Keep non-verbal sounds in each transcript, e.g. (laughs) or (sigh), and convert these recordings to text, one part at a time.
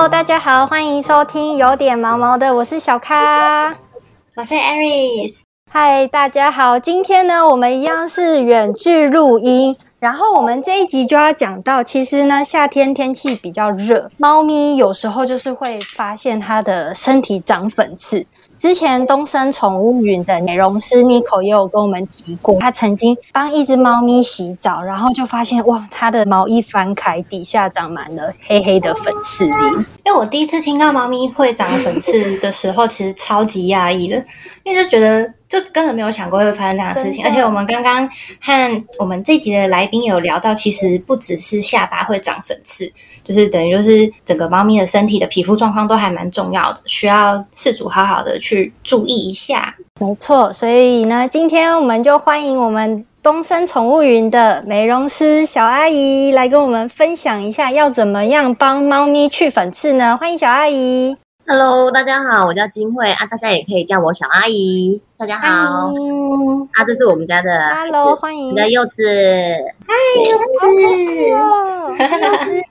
Hello，大家好，欢迎收听有点毛毛的，我是小咖，我是 Aris。嗨，大家好，今天呢，我们一样是远距录音，然后我们这一集就要讲到，其实呢，夏天天气比较热，猫咪有时候就是会发现它的身体长粉刺。之前东森宠物云的美容师 Nico 也有跟我们提过，他曾经帮一只猫咪洗澡，然后就发现哇，它的毛一翻开，底下长满了黑黑的粉刺粒。因为我第一次听到猫咪会长粉刺的时候，其实超级压抑的，因为就觉得。就根本没有想过会发生这样的事情，而且我们刚刚和我们这集的来宾有聊到，其实不只是下巴会长粉刺，就是等于就是整个猫咪的身体的皮肤状况都还蛮重要的，需要饲主好好的去注意一下。没错，所以呢，今天我们就欢迎我们东森宠物云的美容师小阿姨来跟我们分享一下，要怎么样帮猫咪去粉刺呢？欢迎小阿姨。Hello，大家好，我叫金慧啊，大家也可以叫我小阿姨。大家好，啊，这是我们家的，Hello，欢迎，我的柚子，嗨，柚子。好，(laughs)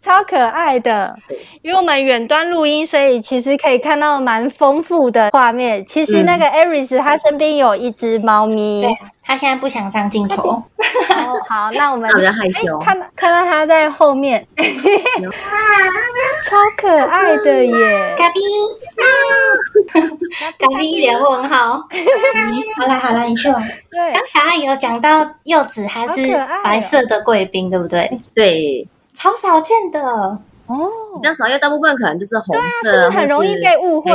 超可爱的。因为我们远端录音，所以其实可以看到蛮丰富的画面。其实那个 Aris 他身边有一只猫咪，他现在不想上镜头。好，那我们 (laughs) 比较害羞，看到看到他在后面，超可爱的耶，嘎比，嘎比一脸问号。好啦好啦，你去玩。对，刚小阿姨有讲到柚子，它是白色的贵宾，对不对？对。超少见的哦，比较少，因为大部分可能就是红色，是不是很容易被误会？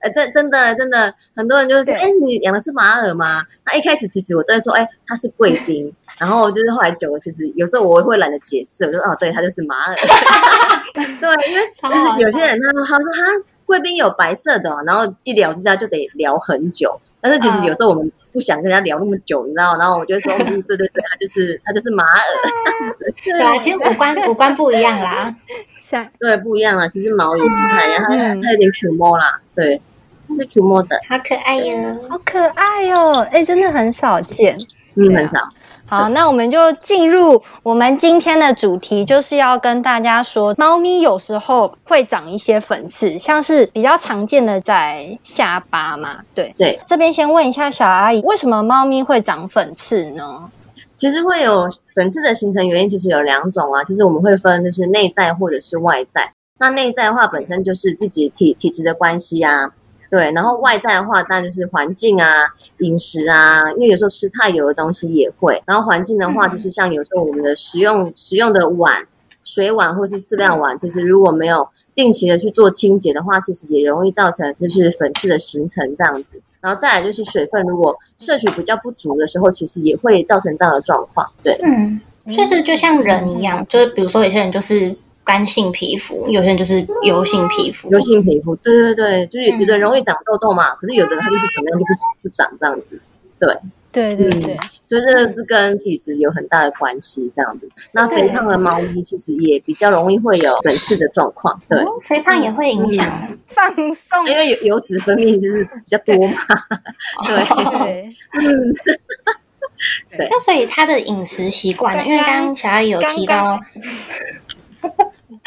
哎，真真的真的，很多人就是说，哎，你养的是马尔吗？那一开始其实我都会说，哎，它是贵宾。(laughs) 然后就是后来久了，其实有时候我会懒得解释，我就哦，(laughs) 对，它就是马尔。(laughs) 对，因为其实有些人他他说哈，贵宾有白色的，然后一聊之下就得聊很久。但是其实有时候我们。不想跟人家聊那么久，你知道？然后我就说，(laughs) 对对对，他就是他就是马尔这样子。对啊，其实五官五官不一样啦，像对不一样啦。其实毛也不太一样，他他有点 Q 毛啦，对，他是 Q 毛的，好可爱哟，好可爱哟，哎，真的很少见，嗯，很少。好，那我们就进入我们今天的主题，就是要跟大家说，猫咪有时候会长一些粉刺，像是比较常见的在下巴嘛。对对，这边先问一下小阿姨，为什么猫咪会长粉刺呢？其实会有粉刺的形成原因，其实有两种啊。其实我们会分，就是内在或者是外在。那内在的话，本身就是自己体体质的关系啊。对，然后外在的话，当然就是环境啊、饮食啊，因为有时候吃太油的东西也会。然后环境的话，就是像有时候我们的食用食用的碗、水碗或是饲料碗，其实如果没有定期的去做清洁的话，其实也容易造成就是粉刺的形成这样子。然后再来就是水分，如果摄取比较不足的时候，其实也会造成这样的状况。对，嗯，确实就像人一样，就是比如说有些人就是。干性皮肤，有些人就是油性皮肤。油性皮肤，对对对，就是有的人容易长痘痘嘛，可是有的人他就是怎么样就不不长这样子。对对对对，所以这是跟体质有很大的关系。这样子，那肥胖的猫咪其实也比较容易会有粉刺的状况。对，肥胖也会影响放松，因为油油脂分泌就是比较多嘛。对，嗯，(laughs) 对。那所以他的饮食习惯呢？因为刚刚小阿姨有提到。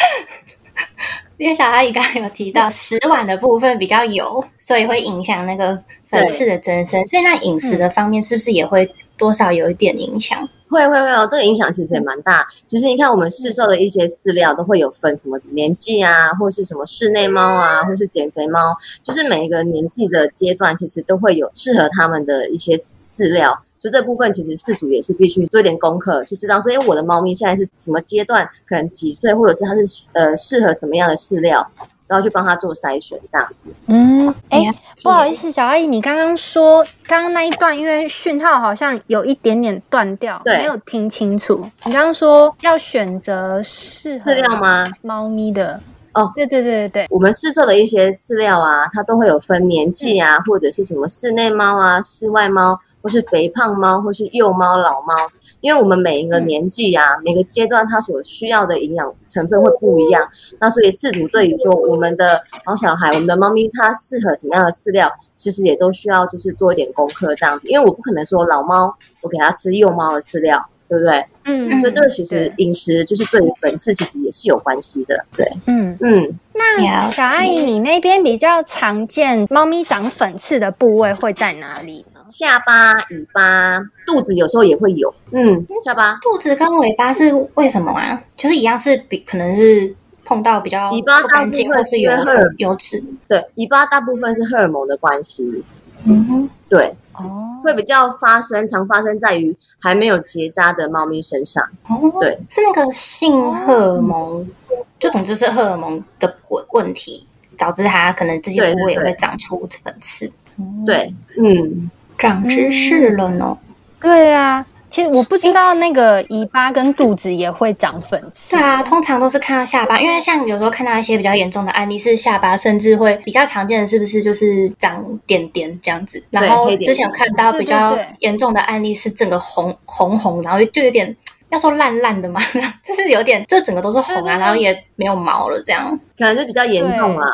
(laughs) 因为小阿姨刚刚有提到食碗的部分比较油，所以会影响那个粉刺的增生。所以那饮食的方面是不是也会多少有一点影响？会会会哦，这个影响其实也蛮大。其实你看我们市售的一些饲料都会有分什么年纪啊，或是什么室内猫啊，或是减肥猫，就是每一个年纪的阶段，其实都会有适合他们的一些饲料。所以这部分其实饲主也是必须做一点功课，就知道说，哎，我的猫咪现在是什么阶段，可能几岁，或者是它是呃适合什么样的饲料，都要去帮它做筛选，这样子。嗯，哎，不好意思，小阿姨，你刚刚说刚刚那一段，因为讯号好像有一点点断掉，没有听清楚。你刚刚说要选择适饲料吗？猫咪的哦，对对对对对，我们市售的一些饲料啊，它都会有分年纪啊，或者是什么室内猫啊、室外猫。或是肥胖猫，或是幼猫、老猫，因为我们每一个年纪啊，每个阶段它所需要的营养成分会不一样，那所以饲主对于说我们的毛小孩、我们的猫咪，它适合什么样的饲料，其实也都需要就是做一点功课这样子，因为我不可能说老猫我给它吃幼猫的饲料。对不对？嗯所以这个其实饮食就是对于粉刺其实也是有关系的。对，嗯，嗯，那小阿姨，你那边比较常见猫咪长粉刺的部位会在哪里呢？下巴、尾巴、肚子有时候也会有。嗯，下巴、肚子跟尾巴是为什么啊？就是一样是比可能是碰到比较尾巴不干净，大部分或是有荷尔油脂。对，尾巴大部分是荷尔蒙的关系。嗯哼，对，哦，会比较发生，常发生在于还没有结扎的猫咪身上。哦，对，是那个性荷尔蒙，就总之是荷尔蒙的问问题，导致它可能这些部位也会长出粉刺。对，嗯，长知识了呢。对啊，其实我不知道那个尾巴跟肚子也会长粉刺。对啊，通常都是看到下巴，因为像有时候看到一些比较严重的案例是下巴，甚至会比较常见的是不是就是长点点这样子？然后之前有看到比较严重的案例是整个红红红，然后就有点要说烂烂的嘛，(laughs) 就是有点这整个都是红啊，然后也没有毛了这样。可能就比较严重啦。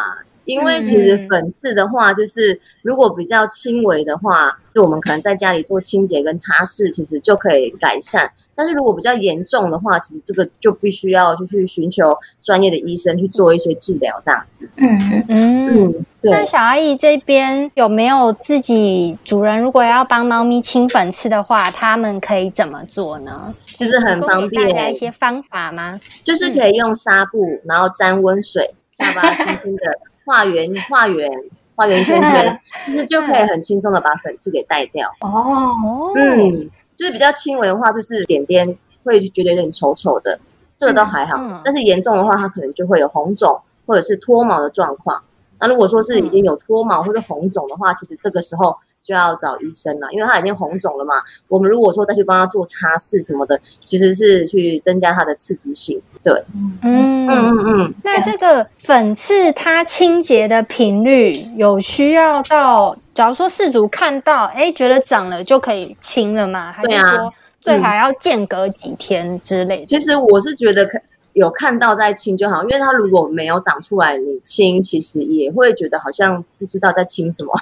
因为其实粉刺的话，就是如果比较轻微的话，就我们可能在家里做清洁跟擦拭，其实就可以改善。但是如果比较严重的话，其实这个就必须要就去寻求专业的医生去做一些治疗，这样子。嗯，嗯。嗯，对。那小阿姨这边有没有自己主人如果要帮猫咪清粉刺的话，他们可以怎么做呢？就是很方提供给大家一，些方法吗？就是可以用纱布，然后沾温水，下巴 (laughs) 轻轻的画圆画圆画圆圈圈，(laughs) 其实就可以很轻松的把粉刺给带掉。哦，哦，嗯，就是比较轻微的话，就是点点会觉得有点丑丑的，这个都还好。嗯嗯但是严重的话，它可能就会有红肿或者是脱毛的状况。那如果说是已经有脱毛或者红肿的话，其实这个时候就要找医生了，因为它已经红肿了嘛。我们如果说再去帮它做擦拭什么的，其实是去增加它的刺激性。对，嗯嗯嗯嗯，那这个粉刺它清洁的频率有需要到，假如说事主看到，哎，觉得长了就可以清了吗？还是说最好要间隔几天之类的？其实我是觉得看有看到在清就好，因为它如果没有长出来，你清其实也会觉得好像不知道在清什么。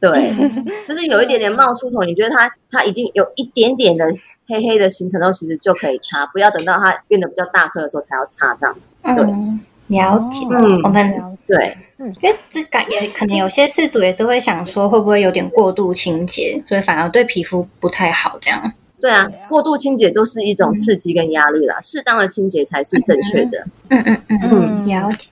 对，(laughs) 就是有一点点冒出头，你觉得它它已经有一点点的黑黑的形成后，其实就可以擦，不要等到它变得比较大颗的时候才要擦这样子。对嗯，了解。嗯我们对，因为这感也可能有些事主也是会想说，会不会有点过度清洁，所以反而对皮肤不太好这样。对啊过度清洁都是一种刺激跟压力啦，适当的清洁才是正确的。嗯嗯嗯嗯嗯，了解。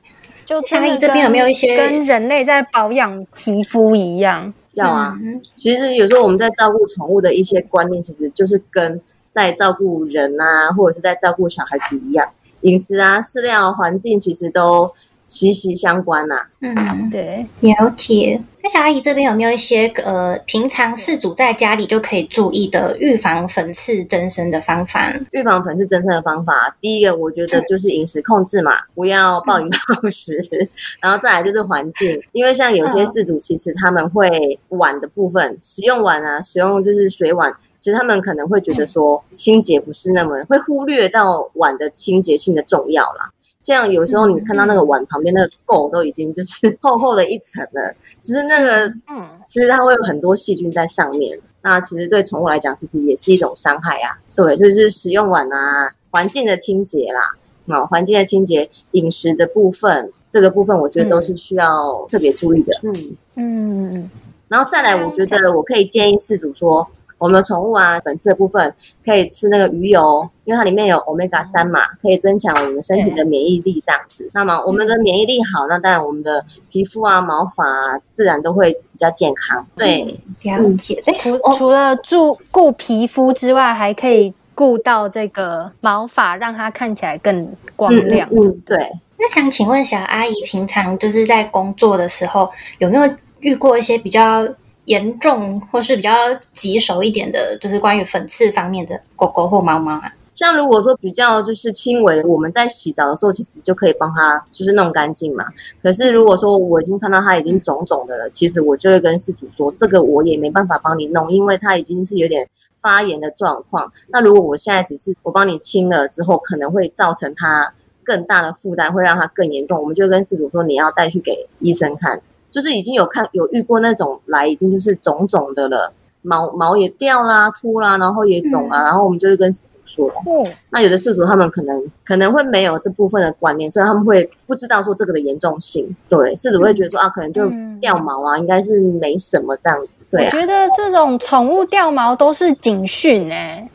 就小阿姨这边有没有一些跟人类在保养皮肤一样？要啊，嗯其实有时候我们在照顾宠物的一些观念，其实就是跟在照顾人啊，或者是在照顾小孩子一样，饮食啊、饲料、环境其实都息息相关呐、嗯，对，了解。那小阿姨这边有没有一些呃，平常事主在家里就可以注意的预防粉刺增生的方法？预防粉刺增生的方法，第一个我觉得就是饮食控制嘛，不要暴饮暴食，(laughs) 然后再来就是环境，因为像有些事主其实他们会碗的部分使用碗啊，使用就是水碗，其实他们可能会觉得说清洁不是那么会忽略到碗的清洁性的重要啦。像有时候你看到那个碗旁边那个垢都已经 (laughs) 就是厚厚的一层了，其实那个嗯，其实它会有很多细菌在上面。那其实对宠物来讲，其实也是一种伤害啊。对，就是使用碗啊，环境的清洁啦，啊，环境的清洁，饮食的部分，这个部分我觉得都是需要特别注意的。嗯，嗯，然后再来，我觉得我可以建议饲主说，我们的宠物啊，粉刺的部分可以吃那个鱼油，因为它里面有 omega 三嘛，可以增强我们身体的免疫力这样子。那么我们的免疫力好，那当然我们的皮肤啊、毛发啊，自然都会比较健康。对，了解。所以除了注顾皮肤之外，还可以顾到这个毛发，让它看起来更光嗯亮。嗯嗯，对。那想请问小阿姨，平常就是在工作的时候，有没有遇过一些比较严重或是比较棘手一点的，就是关于粉刺方面的狗狗或猫猫啊？像如果说比较就是轻微的，我们在洗澡的时候其实就可以帮它就是弄干净嘛。可是如果说我已经看到它已经肿肿的了，其实我就会跟事主说，这个我也没办法帮你弄，因为它已经是有点发炎的状况。那如果我现在只是我帮你清了之后，可能会造成它更大的负担，会让它更严重。我们就跟事主说，你要带去给医生看。就是已经有看有遇过那种来已经就是肿肿的了，毛毛也掉啦、秃啦，然后也肿啊，然后我们就会跟事主说。哦，那有的事主他们可能可能会没有这部分的观念，所以他们会不知道说这个的严重性。对，事主会觉得说啊，可能就嗯掉毛啊，应该是没什么这样子。对啊，我觉得这种宠物掉毛都是警讯哎、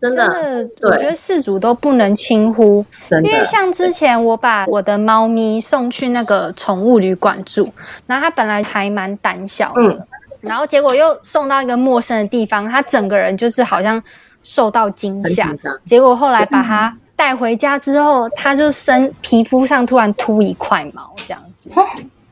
真的真的，我觉得事主都不能轻忽，因为像之前我把我的猫咪送去那个宠物旅馆住，然后它本来还蛮胆小的，嗯。然后结果又送到一个陌生的地方，它整个人就是好像受到惊吓。结果后来把它带回家之后，它就身皮肤上突然秃一块毛，这样子，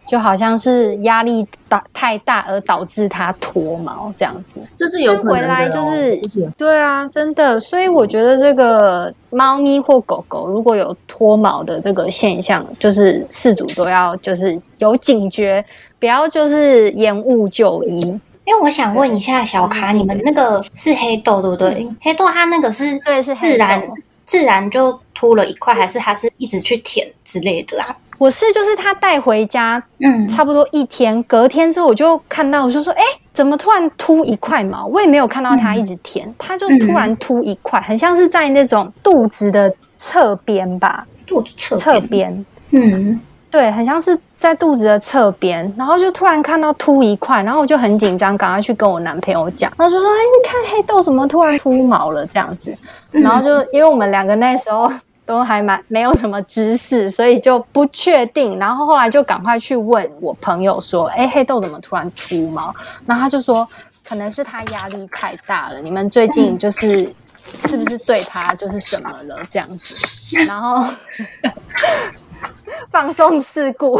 就好像是压力大太大而导致它脱毛这样子。这是有可能的、哦，回来就是就是对啊，真的，所以我觉得这个猫咪或狗狗如果有脱毛的这个现象，就是饲主都要就是有警觉，不要就是延误就医。因为我想问一下小卡，你们那个是黑豆对不对？黑豆它那个是对，是自然豆自然就秃了一块，还是它是一直去舔之类的啊？我是就是他带回家嗯，差不多一天，隔天之后我就看到，我就说，哎、怎么突然秃一块毛？我也没有看到它一直舔，它就突然秃一块，很像是在那种肚子的侧边吧，肚子侧侧边，嗯，对，很像是在肚子的侧边，然后就突然看到秃一块，然后我就很紧张，赶快去跟我男朋友讲，然后就说：“哎，你看黑豆怎么突然秃毛了？”这样子，然后就因为我们两个那时候都还蛮没有什么知识，所以就不确定，然后后来就赶快去问我朋友说：“哎，黑豆怎么突然出毛？”然后他就说：“可能是他压力太大了，你们最近就是。”是不是对他就是怎么了这样子？然后 (laughs) 放松事故，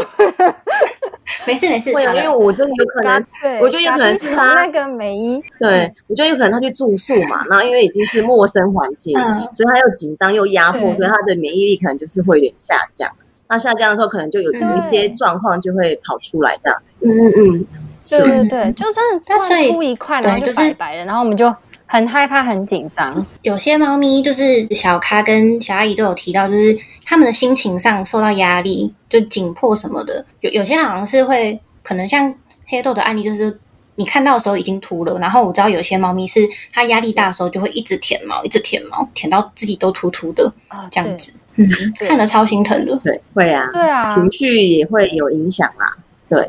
没事没事，会有，因为我觉得有可能，我觉得有可能是他那个美伊，对我觉得有可能他去住宿嘛，然后因为已经是陌生环境，嗯所以他又紧张又压迫，所以他的免疫力可能就是会有点下降。那下降的时候，可能就有有一些状况就会跑出来，这样。嗯嗯嗯，对对对，就是他秃一块，然后就对就是白白的，然后我们就很害怕、很紧张。有些猫咪就是小咖跟小阿姨都有提到，就是他们的心情上受到压力，就紧迫什么的。有有些好像是会，可能像黑豆的案例，就是你看到的时候已经秃了，然后我知道有些猫咪是它压力大的时候就会一直舔毛，一直舔毛，舔到自己都秃秃的啊这样子。嗯，看了超心疼的。对，会啊，对啊情绪也会有影响啦。对，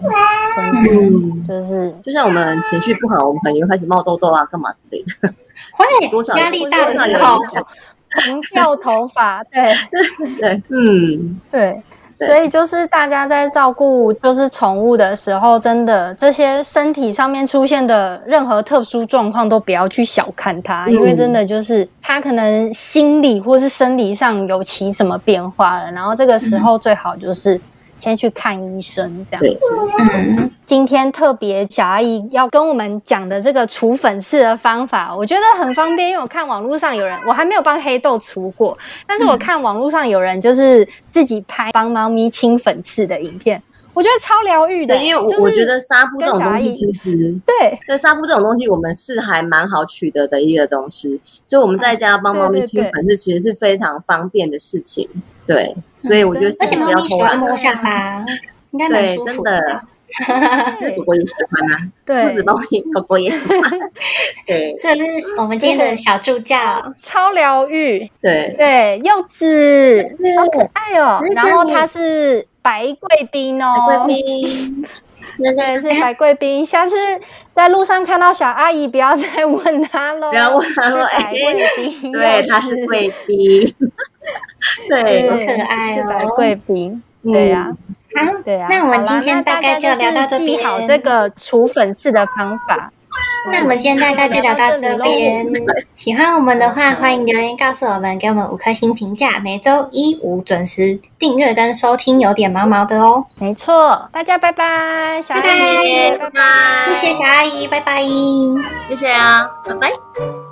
嗯，就是就像我们情绪不好，我们可能也会开始冒痘痘啊，干嘛之类的。(laughs) 会多少压力大的时候 (laughs) 掉头发，对 (laughs) 对，嗯，对。对所以就是大家在照顾就是宠物的时候，真的这些身体上面出现的任何特殊状况都不要去小看它，嗯因为真的就是它可能心理或是生理上有起什么变化了，然后这个时候最好就是先去看医生这样子。嗯，今天特别小阿姨要跟我们讲的这个除粉刺的方法，我觉得很方便，因为我看网络上有人，我还没有帮黑豆除过，但是我看网络上有人就是自己拍帮猫咪清粉刺的影片，我觉得超疗愈的。对，因为我、我觉得纱布这种东西，其实对对纱布这种东西，我们是还蛮好取得的一个东西，所以我们在家帮猫咪清粉刺，其实是非常方便的事情。对，所以我觉得而且猫是不要咪喜欢摸偷懒的。下巴，应该蛮对，舒真的服吧。，其实 (laughs) 狗狗也喜欢啊，对，兔子，猫咪，狗狗也喜欢。(laughs) 对。这是我们今天的小助教。超疗愈。对，对，柚子。好可爱哦。然后它是白贵宾哦，贵宾，那对，个。是白贵宾。下次在路上看到小阿姨，不要再问她喽。不要问他说，哎贵宾，对，她是贵宾，(laughs) 对，好可爱哦。是白贵宾。嗯。对呀，好，(laughs) 对啊。那我们今天大概就聊到这边就是记好这个除粉刺的方法。那我们今天大概就聊到这边。喜欢我们的话，欢迎留言告诉我们，给我们五颗星评价。每周一五准时订阅跟收听，有点毛毛的哦。没错，大家拜拜，小阿拜拜姨，拜拜，谢谢小阿姨，拜拜。谢谢啊，拜拜。